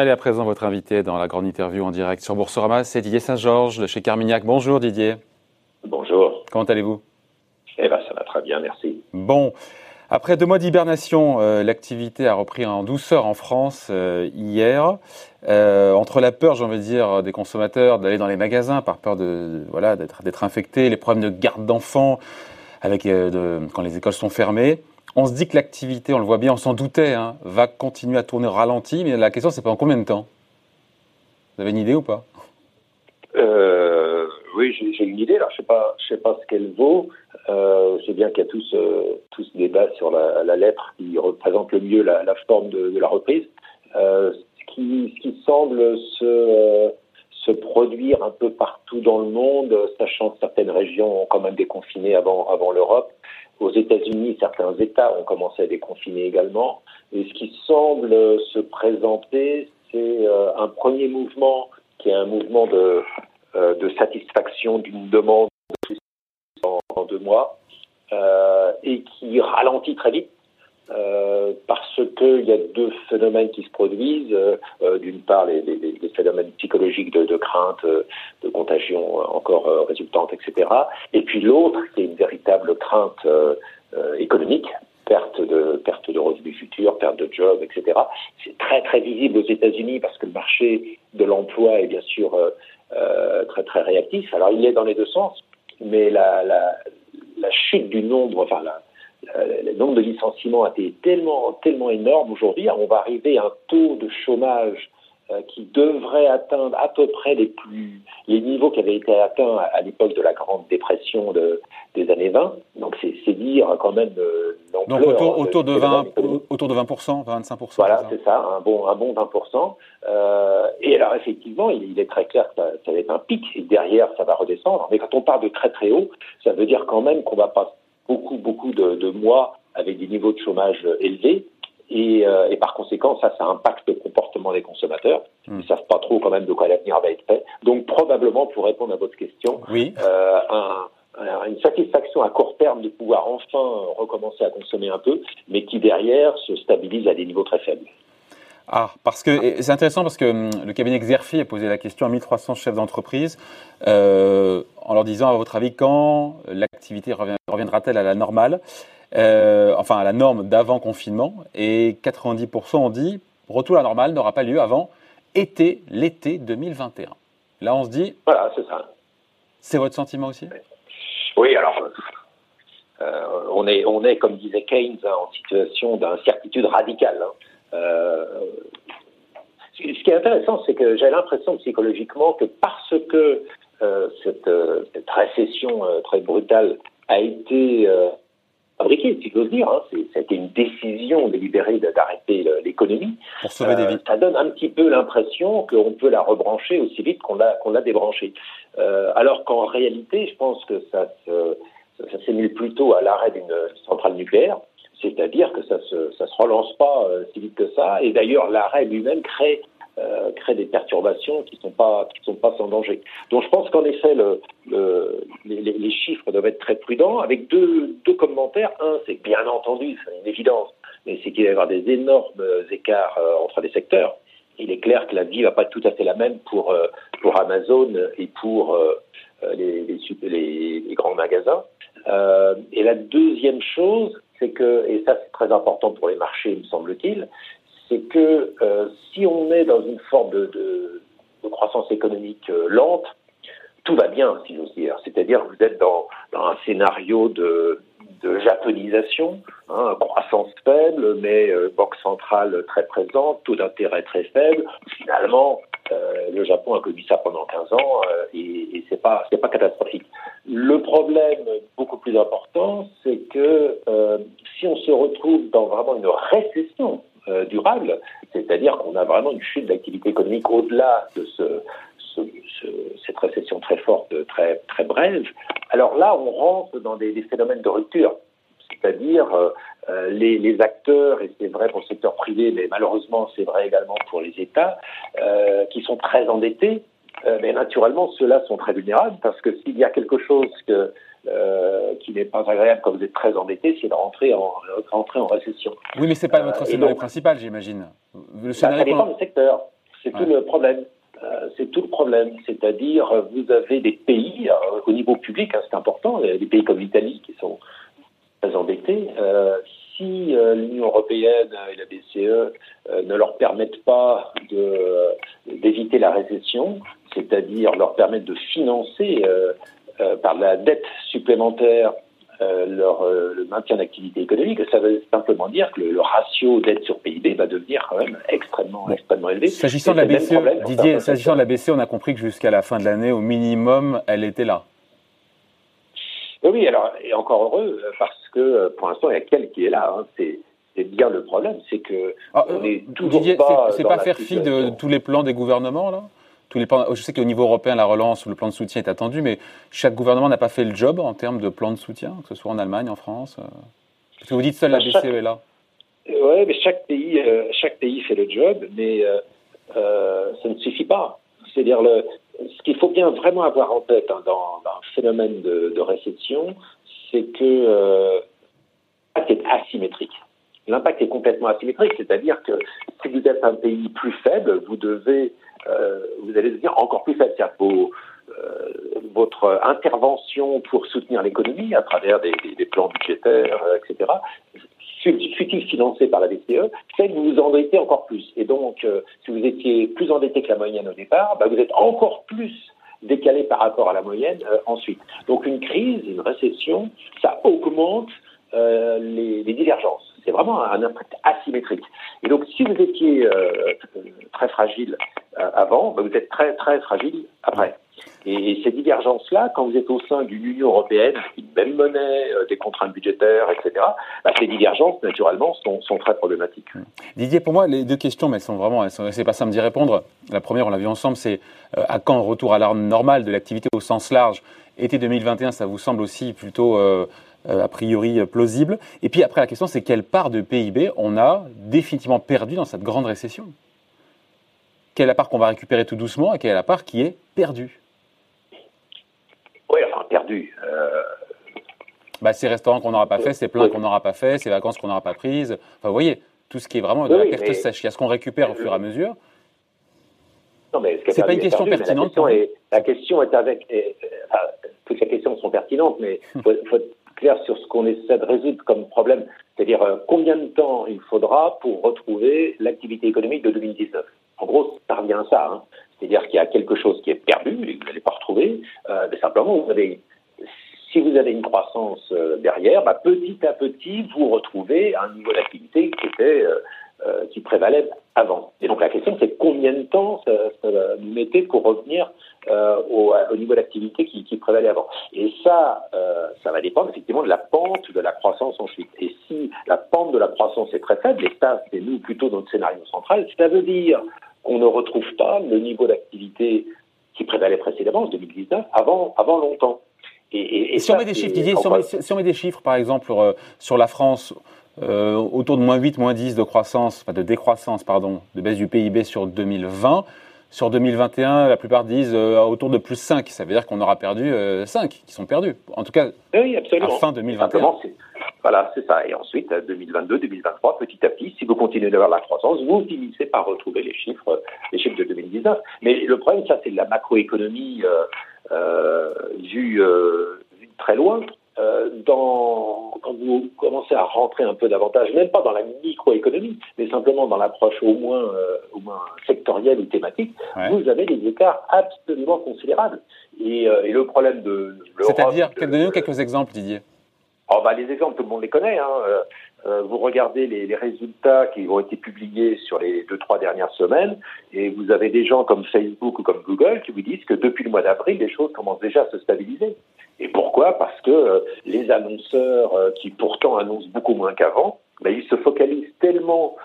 Allez, à présent, votre invité dans la grande interview en direct sur Boursorama, c'est Didier Saint-Georges de chez Carmignac. Bonjour Didier. Bonjour. Comment allez-vous? Eh bien, ça va très bien, merci. Bon, après deux mois d'hibernation, euh, l'activité a repris en douceur en France euh, hier. Euh, entre la peur, j'ai envie de dire, des consommateurs d'aller dans les magasins par peur de, voilà d'être d'être infectés, les problèmes de garde d'enfants avec de, quand les écoles sont fermées, on se dit que l'activité, on le voit bien, on s'en doutait, hein, va continuer à tourner ralenti. Mais la question, c'est pendant combien de temps? Vous avez une idée ou pas? Oui, j'ai une idée. Là, je sais pas, sais pas ce qu'elle vaut. Euh, je sais bien qu'il y a tous euh, tous débat sur la, lettre qui représente le mieux la, forme de, la reprise. Euh, ce qui, ce qui semble se euh, se produire un peu partout dans le monde, sachant que certaines régions ont quand même déconfiné avant avant l'Europe. Aux États-Unis, certains États ont commencé à déconfiner également. Et ce qui semble se présenter, c'est euh, un premier mouvement qui est un mouvement de euh, de satisfaction d'une demande en, deux mois euh, et qui ralentit très vite euh, parce qu'il y a deux phénomènes qui se produisent. Euh, D'une part, les, les, les, phénomènes psychologiques de, de crainte, de contagion encore euh, résultante, etc. Et puis l'autre, qui est une véritable crainte euh, économique, perte de perte de revenus futurs, perte de jobs, etc. C'est très très visible aux États-Unis parce que le marché de l'emploi est bien sûr euh, très très réactif. Alors il est dans les deux sens, mais la, la, la chute du nombre, enfin la, le nombre de licenciements a été tellement tellement énorme aujourd'hui. On va arriver à un taux de chômage euh, qui devrait atteindre à peu près les plus les niveaux qui avaient été atteints à, l'époque de la grande dépression de, des années 20. Donc c'est dire quand même euh, Donc autour, autour de, 20 autour de 20 25 Voilà, c'est ça, un bon un bon 20 euh, et alors effectivement, il, il, est très clair que ça, ça va être un pic et derrière ça va redescendre. Mais quand on part de très très haut, ça veut dire quand même qu'on va pas beaucoup beaucoup de, de mois avec des niveaux de chômage élevés et, euh, et, par conséquent, ça, ça impacte le comportement des consommateurs. Mmh. Ils ne savent pas trop quand même de quoi l'avenir va être fait. Donc probablement, pour répondre à votre question, oui. euh, un, un, une satisfaction à court terme de pouvoir enfin recommencer à consommer un peu, mais qui derrière se stabilise à des niveaux très faibles. Ah, parce que c'est intéressant parce que hum, le cabinet Xerfi a posé la question à 1300 chefs d'entreprise euh, en leur disant, à votre avis, quand l'activité reviendra-t-elle à la normale euh, enfin à la norme d'avant confinement, et 90% ont dit retour à la normale n'aura pas lieu avant été, l'été 2021. Là, on se dit. Voilà, c'est ça. C'est votre sentiment aussi? Oui, alors. Euh, on, est, on est, comme disait Keynes, hein, en situation d'incertitude radicale. Hein. Euh, ce qui est intéressant, c'est que j'ai l'impression psychologiquement que parce que euh, cette, cette, récession très brutale a été fabriqué, si j'ose dire. Hein. C'était une décision délibérée d'arrêter l'économie. Euh, ça donne un petit peu l'impression qu'on peut la rebrancher aussi vite qu'on l'a qu'on l'a débranchée. Euh, alors qu'en réalité, je pense que ça se, ça s'émule plutôt à l'arrêt d'une centrale nucléaire. C'est-à-dire que ça se, ça se relance pas euh, si vite que ça. Et d'ailleurs, l'arrêt lui-même crée euh, crée des perturbations qui sont pas sont pas sans danger. Donc je pense qu'en effet le, le, les, chiffres doivent être très prudents avec deux, deux commentaires. Un, c'est bien entendu, c'est une évidence, mais c'est qu'il va y avoir des énormes écarts euh, entre les secteurs. Il est clair que la vie va pas être tout à fait la même pour pour Amazon et pour les, les, grands magasins. et la deuxième chose, c'est que, et ça c'est très important pour les marchés, me semble-t-il, c'est que euh, si on est dans une forme de, croissance économique euh, lente, tout va bien, si j'ose dire. C'est-à-dire que vous êtes dans, un scénario de, japonisation, hein, croissance faible, mais euh, banque centrale très présente, taux d'intérêt très faible. Finalement, le Japon a connu ça pendant 15 ans euh, et, et c'est pas c'est pas catastrophique. Le problème beaucoup plus important, c'est que euh, si on se retrouve dans vraiment une récession euh, durable, c'est-à-dire qu'on a vraiment une chute d'activité économique au-delà de ce, ce, ce, cette récession très forte, très, très brève, alors là, on rentre dans des, phénomènes de rupture. C'est-à-dire euh, les, les, acteurs, et c'est vrai pour le secteur privé, mais malheureusement c'est vrai également pour les États, euh, qui sont très endettés, euh, mais naturellement ceux-là sont très vulnérables parce que s'il y a quelque chose que euh, qui n'est pas agréable quand vous êtes très endetté, c'est de rentrer en, rentrer en récession. Oui, mais c'est pas votre euh, scénario donc, principal, j'imagine. Le scénario bah, ça dépend du secteur. C'est tout le problème. c'est tout le problème. C'est-à-dire, vous avez des pays, au niveau public, hein, c'est important, des pays comme l'Italie qui sont très endettés. Si l'Union européenne et la BCE ne leur permettent pas d'éviter la récession, c'est-à-dire leur permettre de financer par la dette supplémentaire euh, leur, euh, le maintien d'activité économique, ça veut simplement dire que le, ratio dette sur PIB va devenir quand même extrêmement, extrêmement élevé. S'agissant de la BCE, Didier, s'agissant de la BCE, on a compris que jusqu'à la fin de l'année, au minimum, elle était là. Oui, alors, et encore heureux, parce que pour l'instant, il y a quelqu'un qui est là. Hein, c'est bien le problème, c'est que ah, on est euh, toujours Didier, C'est pas faire fi de tous les plans des gouvernements là? Je sais qu'au niveau européen, la relance ou le plan de soutien est attendu, mais chaque gouvernement n'a pas fait le job en termes de plan de soutien, que ce soit en Allemagne, en France. Euh? Parce que vous dites seul la BCE est là. Oui, mais chaque pays, euh, chaque pays fait le job, mais euh, ça ne suffit pas. C'est-à-dire, ce qu'il faut bien vraiment avoir en tête hein, dans, phénomène de, de récession, c'est que l'impact est asymétrique. L'impact est complètement asymétrique, c'est-à-dire que si vous êtes un pays plus faible, vous devez euh, vous allez devenir encore plus faible. Euh, votre intervention pour soutenir l'économie à travers des, plans budgétaires, euh, etc., fut-il financé par la BCE, fait que vous vous endettez encore plus. Et donc, si vous étiez plus endetté que la moyenne au départ, bah, vous êtes encore plus décalé par rapport à la moyenne ensuite. Donc une crise, une récession, ça augmente les, les, divergences. C'est vraiment un impact asymétrique. Et donc si vous étiez très fragile euh, avant, bah, vous êtes très très fragile après. Et, ces divergences-là, quand vous êtes au sein d'une Union européenne, une même monnaie, euh, des contraintes budgétaires, etc., bah, ces divergences, naturellement, sont, sont, très problématiques. Didier, pour moi, les deux questions, mais elles sont vraiment, c'est pas simple d'y répondre. La première, on l'a vu ensemble, c'est euh, à quand retour à l'art normal de l'activité au sens large Été 2021, ça vous semble aussi plutôt a priori plausible. Et puis après, la question, c'est quelle part de PIB on a définitivement perdu dans cette grande récession? Quelle est la part qu'on va récupérer tout doucement et quelle est la part qui est perdue? Oui, perdue. Euh... Bah, ces restaurants qu'on n'aura pas fait, ces plats qu'on n'aura pas fait, ces vacances qu'on n'aura pas prises. Enfin, vous voyez, tout ce qui est vraiment de la perte sèche. Il y a ce qu'on récupère au fur et à mesure. Non, mais ce n'est pas une question pertinente. La question, est, avec. enfin, toutes les questions sont pertinentes, mais il faut, faut, être clair sur ce qu'on essaie de résoudre comme problème. C'est-à-dire euh, combien de temps il faudra pour retrouver l'activité économique de 2019. En gros, ça revient à ça. Hein. C'est-à-dire qu'il y a quelque chose qui est perdu et que vous n'allez pas retrouver. Euh, mais simplement, vous si vous avez une croissance euh, derrière, bah, petit à petit, vous retrouvez un niveau d'activité qui était euh, qui prévalait avant. Et donc la question, c'est combien de temps ça, ça va nous mettre pour revenir au, au, niveau d'activité qui, prévalait avant. Et ça, ça va dépendre effectivement de la pente de la croissance ensuite. Et si la pente de la croissance est très faible, et ça, c'est nous plutôt notre scénario central, ça veut dire qu'on ne retrouve pas le niveau d'activité qui prévalait précédemment, en 2019, avant, avant longtemps. Et, et, si, on met des chiffres, Didier, si, on met, si on met des chiffres, par exemple, euh, sur la France, euh, autour de moins 8, moins 10 de croissance, enfin de décroissance, pardon, de baisse du PIB sur 2020. Sur 2021, la plupart disent euh, autour de plus 5. Ça veut dire qu'on aura perdu 5 qui sont perdus. En tout cas, oui, à fin 2021. Voilà, c'est ça. Et ensuite, 2022, 2023, petit à petit, si vous continuez d'avoir la croissance, vous finissez par retrouver les chiffres, les chiffres de 2019. Mais le problème, ça, c'est de la macroéconomie euh, euh, vue, euh, très loin. Euh, dans, quand vous commencez à rentrer un peu davantage, même pas dans la microéconomie, mais simplement dans l'approche au moins, euh, au moins sectorielle ou thématique, vous avez des écarts absolument considérables. Et, euh, et le problème de C'est-à-dire, donnez-nous quelques exemples, Didier. Oh, bah, les exemples, tout le monde les connaît. Hein. Euh, euh, vous regardez les, les, résultats qui ont été publiés sur les deux, trois dernières semaines, et vous avez des gens comme Facebook ou comme Google qui vous disent que depuis le mois d'avril, les choses commencent déjà à se stabiliser. Et pourquoi? Parce que euh, les annonceurs, qui pourtant annoncent beaucoup moins qu'avant, bah, ils se focalisent tellement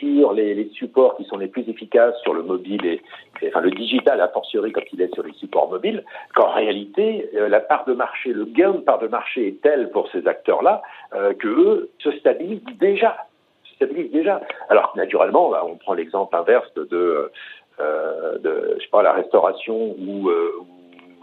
sur les, les, supports qui sont les plus efficaces sur le mobile et, enfin le digital a fortiori quand il est sur les supports mobiles, qu'en réalité euh, la part de marché, le gain de part de marché est tel pour ces acteurs-là euh, que eux se stabilisent déjà, se stabilisent déjà. Alors naturellement, bah, on prend l'exemple inverse de, euh, de je sais pas la restauration ou, euh, ou,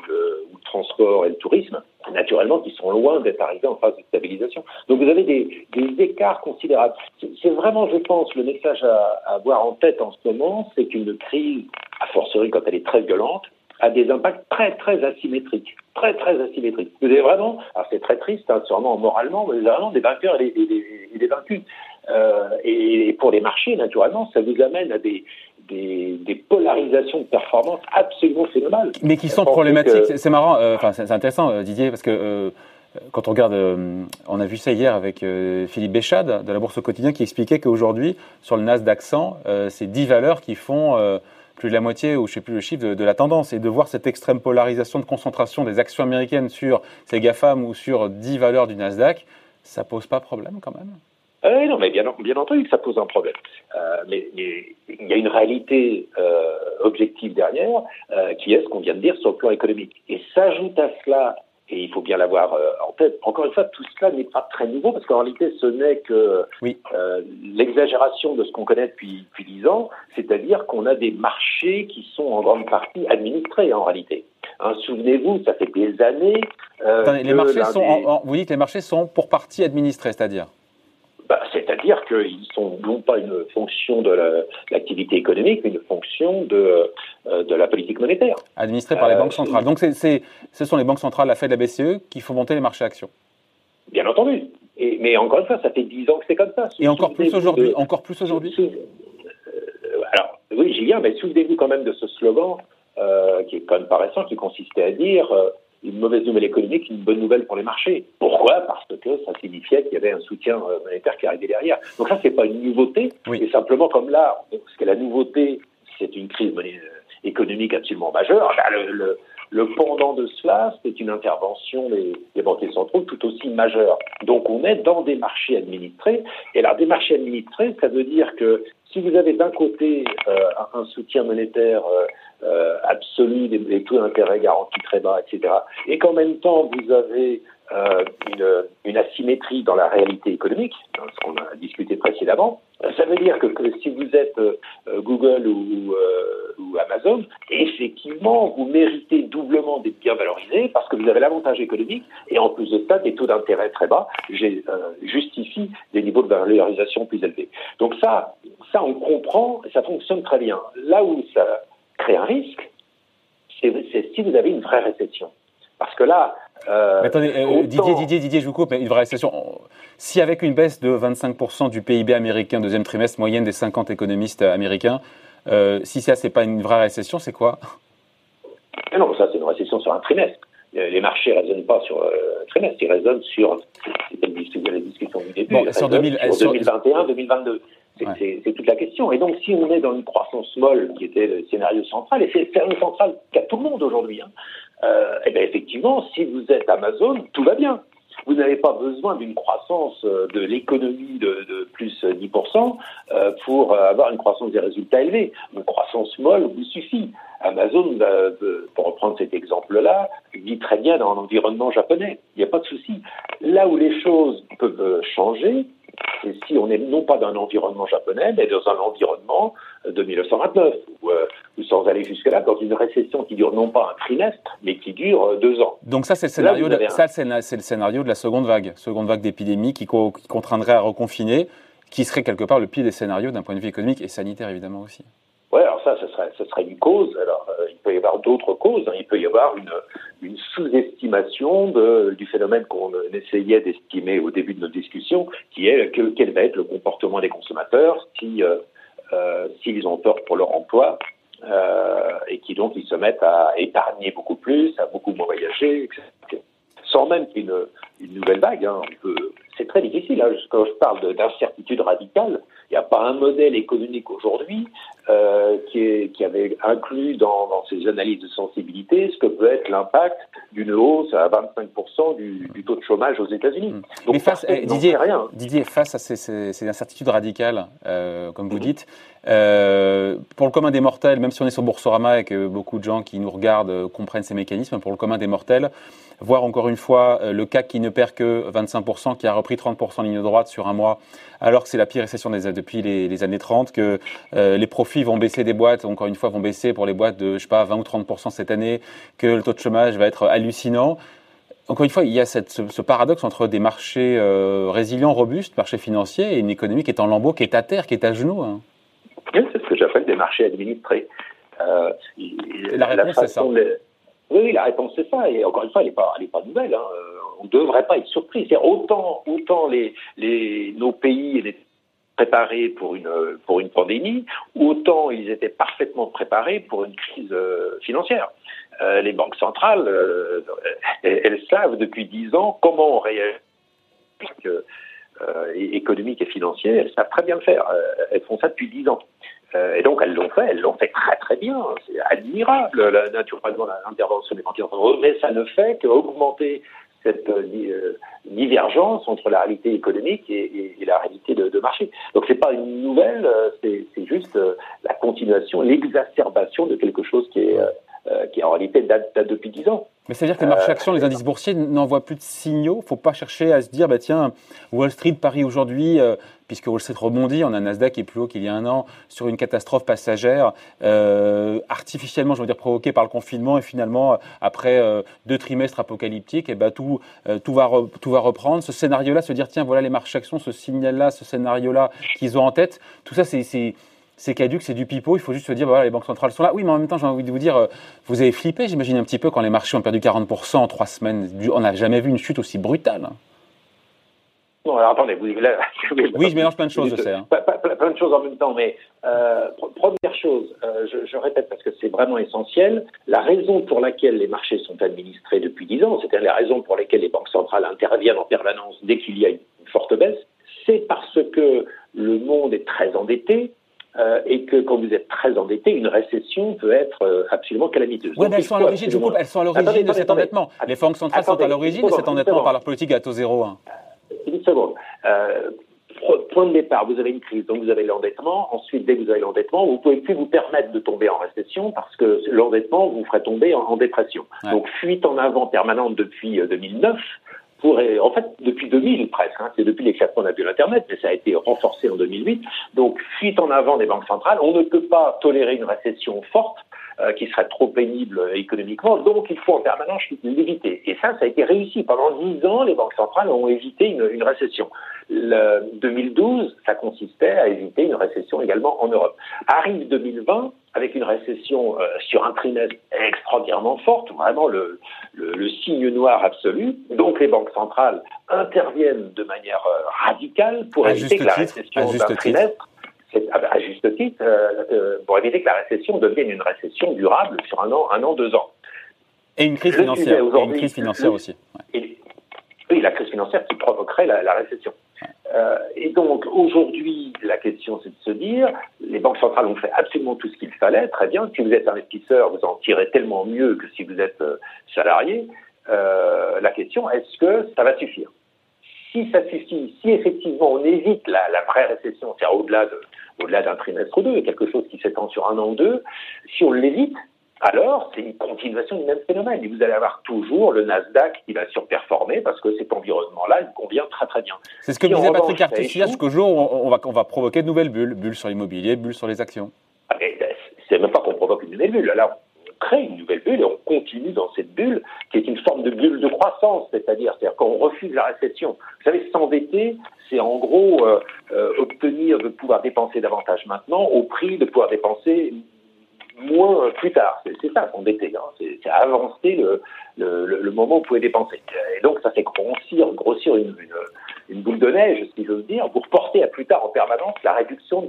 le, transport et le tourisme. Naturellement, qui sont loin d'être arrivés en phase de stabilisation. Donc vous avez des, écarts considérables. C'est vraiment, je pense, le message à, avoir en tête en ce moment, c'est qu'une crise, a fortiori quand elle est très violente, a des impacts très très asymétriques, très très asymétriques. Vous avez vraiment, alors c'est très triste, hein, sûrement moralement, mais vous avez vraiment des vainqueurs et des vaincus. Euh, et pour les marchés, naturellement, ça vous amène à des, des, des, polarisations de performance absolument phénoménales. Mais qui sont problématiques. C'est marrant, euh, enfin c'est intéressant euh, Didier, parce que euh, quand on regarde, euh, on a vu ça hier avec euh, Philippe Béchade de la Bourse au quotidien qui expliquait qu'aujourd'hui, sur le Nasdaq 100, c'est 10 valeurs qui font plus de la moitié, ou je ne sais plus le chiffre, de, de, la tendance. Et de voir cette extrême polarisation de concentration des actions américaines sur ces GAFAM ou sur 10 valeurs du Nasdaq, ça pose pas problème quand même euh, non, mais bien, bien, entendu que ça pose un problème. Euh, mais, mais, il y a une réalité euh, objective derrière, euh, qui est ce qu'on vient de dire sur le plan économique. Et s'ajoute à cela, et il faut bien l'avoir en tête, encore une fois, tout cela n'est pas très nouveau, parce qu'en réalité, ce n'est que oui. L'exagération de ce qu'on connaît depuis, depuis 10 ans, c'est-à-dire qu'on a des marchés qui sont en grande partie administrés, en réalité. Hein, Souvenez-vous, ça fait des années. Attendez, les marchés sont, des... en, en, vous dites les marchés sont pour partie administrés, c'est-à-dire? C'est-à-dire qu'ils sont non pas une fonction de l'activité la, économique, mais une fonction de, euh, de la politique monétaire. Administrée par les banques centrales. Donc c est, c est, ce sont les banques centrales, la Fed, la BCE, qui font monter les marchés actions. Bien entendu. Et, mais encore une fois, ça fait 10 ans que c'est comme ça. Et encore plus aujourd'hui. Encore plus aujourd'hui. Euh, alors oui, j'y viens, mais souvenez-vous quand même de ce slogan euh, qui est quand même pas récent, qui consistait à dire euh, une mauvaise nouvelle économique, une bonne nouvelle pour les marchés. Pourquoi? Parce que ça signifiait qu'il y avait un soutien monétaire qui arrivait derrière. Donc ça, c'est pas une nouveauté, oui. c'est simplement comme là, ce que la nouveauté, c'est une crise économique absolument majeure. Là, le, le, le pendant de cela, c'est une intervention des, des, banquiers centraux tout aussi majeure. Donc on est dans des marchés administrés. Et alors des marchés administrés, ça veut dire que si vous avez d'un côté euh, un soutien monétaire euh, euh, absolu, des, des taux d'intérêt garantis très bas, etc., et qu'en même temps vous avez euh, une, une, asymétrie dans la réalité économique, hein, ce qu'on a discuté précédemment, ça veut dire que, que si vous êtes euh, Google ou, euh, ou, Amazon, effectivement, vous méritez doublement d'être bien valorisé parce que vous avez l'avantage économique et en plus de ça, des taux d'intérêt très bas justifient des niveaux de valorisation plus élevés. Donc ça, ça on comprend ça fonctionne très bien. Là où ça crée un risque, c'est si vous avez une vraie récession. Parce que là. Euh, mais attendez, euh. Didier, Didier, Didier, je vous coupe, mais une vraie récession. Si avec une baisse de 25% du PIB américain, deuxième trimestre, moyenne des 50 économistes américains, euh, si ça, c'est pas une vraie récession, c'est quoi? Non, ça, c'est une récession sur un trimestre. Les marchés ne raisonnent pas sur un trimestre, ils raisonnent sur. C'était la discussion du début. Bon, sur, 2000, sur 2021, 2022. C'est ouais. toute la question. Et donc, si on est dans une croissance molle, qui était le scénario central, et c'est le scénario central qu'a tout le monde aujourd'hui, hein, euh, eh bien effectivement, si vous êtes Amazon, tout va bien. Vous n'avez pas besoin d'une croissance de l'économie de, plus 10% euh, pour avoir une croissance des résultats élevés. Une croissance molle vous suffit. Amazon, euh, pour reprendre cet exemple-là, vit très bien dans un environnement japonais. Il n'y a pas de souci. Là où les choses peuvent changer, c'est si on est non pas dans un environnement japonais, mais dans un environnement de 1929, ou, euh, ou sans aller jusque-là, dans une récession qui dure non pas un trimestre, mais qui dure euh, deux ans. Donc ça, c'est le scénario, de, ça, c'est le scénario de la seconde vague, seconde vague d'épidémie qui, co qui contraindrait à reconfiner, qui serait quelque part le pire des scénarios d'un point de vue économique et sanitaire évidemment aussi. Oui, alors ça, ce serait, ce serait une cause. Alors, euh, il peut y avoir d'autres causes. Hein. Il peut y avoir une, une sous-estimation du phénomène qu'on essayait d'estimer au début de notre discussion, qui est que, quel va être le comportement des consommateurs si euh, s'ils ont peur pour leur emploi euh, et qui donc ils se mettent à épargner beaucoup plus, à beaucoup moins voyager. Sans même qu'il une nouvelle vague. Hein. C'est très difficile. Hein. Quand je parle d'incertitude radicale, il n'y a pas un modèle économique aujourd'hui euh, qui, qui, avait inclus dans, dans, ses analyses de sensibilité ce que peut être l'impact d'une hausse à 25% du, du, taux de chômage aux États-Unis. Mmh. Mais face, eh, Didier, rien. Didier, face à ces, ces, ces incertitudes radicales, euh, comme vous mmh. dites, euh, pour le commun des mortels, même si on est sur Boursorama et que beaucoup de gens qui nous regardent comprennent ces mécanismes, pour le commun des mortels, voir encore une fois le CAC qui ne perd que 25%, qui a repris 30% en ligne droite sur un mois, alors que c'est la pire récession des, depuis les, les, années 30, que euh, les profits vont baisser des boîtes, encore une fois vont baisser pour les boîtes de, je sais pas, 20 ou 30% cette année, que le taux de chômage va être hallucinant. encore une fois, il y a cette, ce, paradoxe entre des marchés euh, résilients, robustes, marchés financiers, et une économie qui est en lambeaux, qui est à terre, qui est à genoux. Hein. c'est ce que j'appelle des marchés administrés. Euh, la réponse, c'est ça. Oui, la réponse, c'est ça. Et encore une fois, elle n'est pas, pas nouvelle. Hein. On ne devrait pas être surpris. C'est autant, autant les, les, nos pays étaient préparés pour une, pour une pandémie, autant ils étaient parfaitement préparés pour une crise financière. Euh, les banques centrales, euh, elles, savent depuis dix ans comment on réagit euh, économique et financier, elles savent très bien le faire. elles font ça depuis dix ans. et donc elles l'ont fait, elles l'ont fait très très bien. C'est admirable, la, naturellement, l'intervention des banquiers centrales. Mais ça ne fait qu'augmenter cette divergence entre la réalité économique et, la réalité de, de marché. Donc c'est pas une nouvelle, c'est juste la continuation, l'exacerbation de quelque chose qui est euh, qui en réalité date, depuis 10 ans. Mais c'est-à-dire que les marchés actions, les indices boursiers n'envoient plus de signaux. Il ne faut pas chercher à se dire, bah tiens, Wall Street, Paris aujourd'hui, euh, puisque Wall Street rebondit, on a un Nasdaq qui est plus haut qu'il y a un an, sur une catastrophe passagère, euh, artificiellement, je veux dire, provoquée par le confinement, et finalement, après deux trimestres apocalyptiques, et bah, tout, tout, va tout va reprendre. Ce scénario-là, se dire, tiens, voilà les marchés actions, ce signal-là, ce scénario-là qu'ils ont en tête, tout ça, c'est c'est caduque, c'est du pipeau. Il faut juste se dire, voilà, les banques centrales sont là. Oui, mais en même temps, j'ai envie de vous dire, euh, vous avez flippé, j'imagine un petit peu, quand les marchés ont perdu 40% en trois semaines. On n'a jamais vu une chute aussi brutale. Hein. Non, alors attendez, vous, là, oui, je mélange plein de choses, je sais. Hein. Plein de choses en même temps, mais euh, première chose, euh, je, je, répète parce que c'est vraiment essentiel, la raison pour laquelle les marchés sont administrés depuis 10 ans, c'est-à-dire la raison pour laquelle les banques centrales interviennent en permanence dès qu'il y a une forte baisse, c'est parce que le monde est très endetté, euh, et que quand vous êtes très endetté, une récession peut être euh, absolument calamiteuse. Oui, mais elles sont à l'origine, elles sont à l'origine de cet endettement. Les banques centrales sont à l'origine de cet endettement par leur politique à taux zéro. Hein. Une seconde. Euh, point de départ, vous avez une crise, donc vous avez l'endettement. Ensuite, dès que vous avez l'endettement, vous ne pouvez plus vous permettre de tomber en récession parce que l'endettement vous ferait tomber en, dépression. Donc, fuite en avant permanente depuis 2009 en fait, depuis 2000 presque, hein, c'est depuis l'éclatement de l'Internet, mais ça a été renforcé en 2008. Donc, fuite en avant des banques centrales, on ne peut pas tolérer une récession forte qui serait trop pénible économiquement, donc il faut en permanence l'éviter. Et ça, ça a été réussi. Pendant dix ans, les banques centrales ont évité une, une récession. Le 2012, ça consistait à éviter une récession également en Europe. Arrive 2020, avec une récession euh, sur un trimestre extraordinairement forte, vraiment le, le, signe noir absolu. Donc les banques centrales interviennent de manière euh, radicale pour éviter que la récession d'un trimestre, à juste titre, euh, pour éviter que la récession devienne une récession durable sur un an, un an, deux ans. Et une crise financière, et une crise financière aussi. oui, la crise financière qui provoquerait la récession. Euh, et donc aujourd'hui, la question c'est de se dire, les banques centrales ont fait absolument tout ce qu'il fallait, très bien. Si vous êtes investisseur, vous en tirez tellement mieux que si vous êtes euh, salarié. Euh, la question, est-ce que ça va suffire? Si ça suffit, si effectivement on évite la, la vraie récession, c'est-à-dire au-delà de, au-delà d'un trimestre ou deux, quelque chose qui s'étend sur un an ou deux, si on l'évite, alors c'est une continuation du même phénomène. Et vous allez avoir toujours le Nasdaq qui va surperformer parce que cet environnement-là, il convient très très bien. C'est ce que disait Patrick Artus jusqu'au jour où on va, on va provoquer de nouvelles bulles, bulles sur l'immobilier, bulles sur les actions. Ah, c'est même pas qu'on provoque une nouvelle bulle. Là, crée une nouvelle bulle et on continue dans cette bulle qui est une forme de bulle de croissance, c'est-à-dire, c'est-à-dire quand on refuse la récession. Vous savez, s'endetter, c'est en gros euh, euh, obtenir de pouvoir dépenser davantage maintenant au prix de pouvoir dépenser moins plus tard. C'est ça s'embêter, hein. c'est avancer le, moment où vous pouvez dépenser. Et donc ça fait grossir, grossir une, boule de neige, si j'ose dire, pour porter à plus tard en permanence la réduction de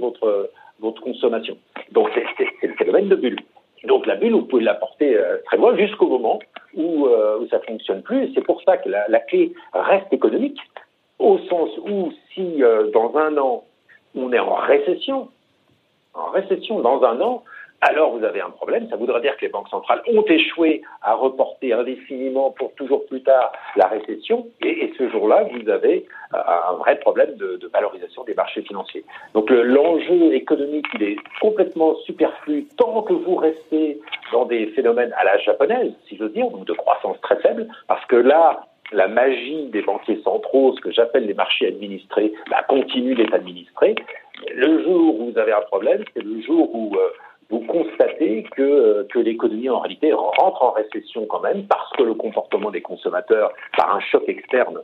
votre consommation. Donc c'est le phénomène de bulle. Donc la bulle, vous pouvez la porter euh, très loin jusqu'au moment où, euh, où ça fonctionne plus. C'est pour ça que la, la, clé reste économique, au sens où si euh, dans un an on est en récession, en récession dans un an, alors vous avez un problème. Ça voudrait dire que les banques centrales ont échoué à reporter indéfiniment pour toujours plus tard la récession. Et, ce jour-là, vous avez euh, un vrai problème de, valorisation des marchés financiers. Donc l'enjeu économique, il est complètement superflu tant que vous restez dans des phénomènes à la japonaise, si j'ose dire, donc de croissance très faible, parce que là, la magie des banquiers centraux, ce que j'appelle les marchés administrés, bah, continue d'être administré. Le jour où vous avez un problème, c'est le jour où euh, vous constatez que, que l'économie en réalité rentre en récession quand même parce que le comportement des consommateurs par un choc externe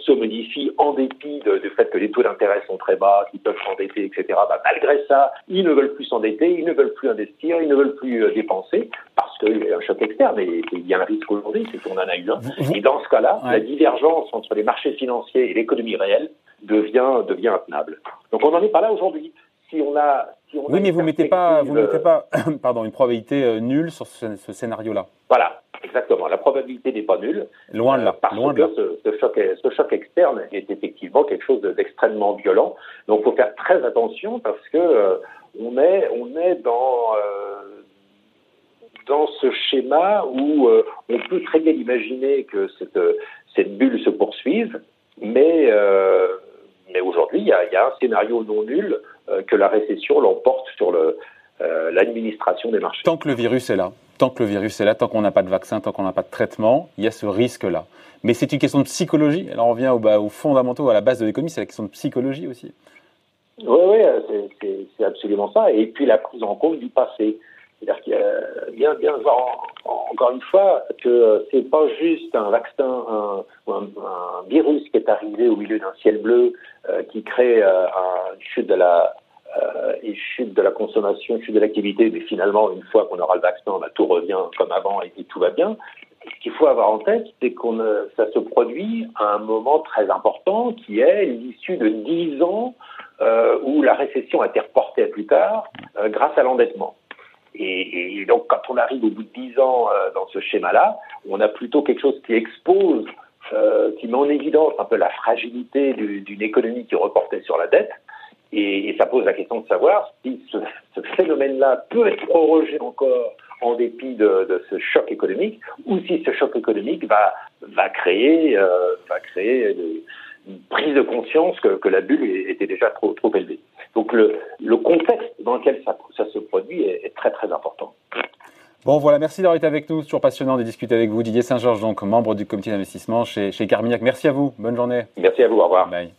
se modifie en dépit du fait que les taux d'intérêt sont très bas, qu'ils peuvent s'endetter, etc. Bah, malgré ça, ils ne veulent plus s'endetter, ils ne veulent plus investir, ils ne veulent plus dépenser parce qu'il y a un choc externe et il y a un risque aujourd'hui, c'est qu'on en a eu un. Et dans ce cas-là, la divergence entre les marchés financiers et l'économie réelle devient, devient intenable. Donc on n'en est pas là aujourd'hui. Si on a, si on oui, mais vous mettez pas, vous mettez pas, pardon, une probabilité euh, nulle sur ce, scénario-là. Voilà, exactement. La probabilité n'est pas nulle. Loin de là. parce loin que Ce, choc, ce choc externe est effectivement quelque chose d'extrêmement violent. Donc, il faut faire très attention parce que euh, on est, on est dans euh, dans ce schéma où on peut très bien imaginer que cette, cette bulle se poursuive, mais mais aujourd'hui, il y, a un scénario non nul euh, que la récession l'emporte sur euh, l'administration des marchés. Tant que le virus est là, tant que le virus est là, tant qu'on n'a pas de vaccin, tant qu'on n'a pas de traitement, il y a ce risque-là. Mais c'est une question de psychologie. Alors on revient au, bah, aux fondamentaux, à la base de l'économie, c'est la question de psychologie aussi. Oui, oui, c'est absolument ça. Et puis la prise en compte du passé. C'est-à-dire qu'il y a bien, bien voir encore une fois que c'est pas juste un vaccin ou un, virus qui est arrivé au milieu d'un ciel bleu euh, qui crée euh, une chute de la euh, une chute de la consommation, une chute de l'activité, mais finalement une fois qu'on aura le vaccin, bah, tout revient comme avant et, tout va bien. Ce qu'il faut avoir en tête, c'est qu'on ça se produit à un moment très important qui est l'issue de dix ans où la récession a été reportée à plus tard grâce à l'endettement. Et, donc, quand on arrive au bout de dix ans euh, dans ce schéma-là, on a plutôt quelque chose qui expose, euh, qui met en évidence un peu la fragilité d'une économie qui reportait sur la dette. Et, ça pose la question de savoir si ce, phénomène-là peut être prorogé encore en dépit de, ce choc économique, ou si ce choc économique va, créer, euh, va créer une prise de conscience que, que la bulle était déjà trop, trop élevée. Donc le, le contexte dans lequel ça, ça se produit est, est, très très important. Bon voilà, merci d'avoir été avec nous. Toujours passionnant de discuter avec vous. Didier Saint-Georges, donc membre du comité d'investissement chez, chez Carmignac. Merci à vous. Bonne journée. Merci à vous. Au revoir. Bye.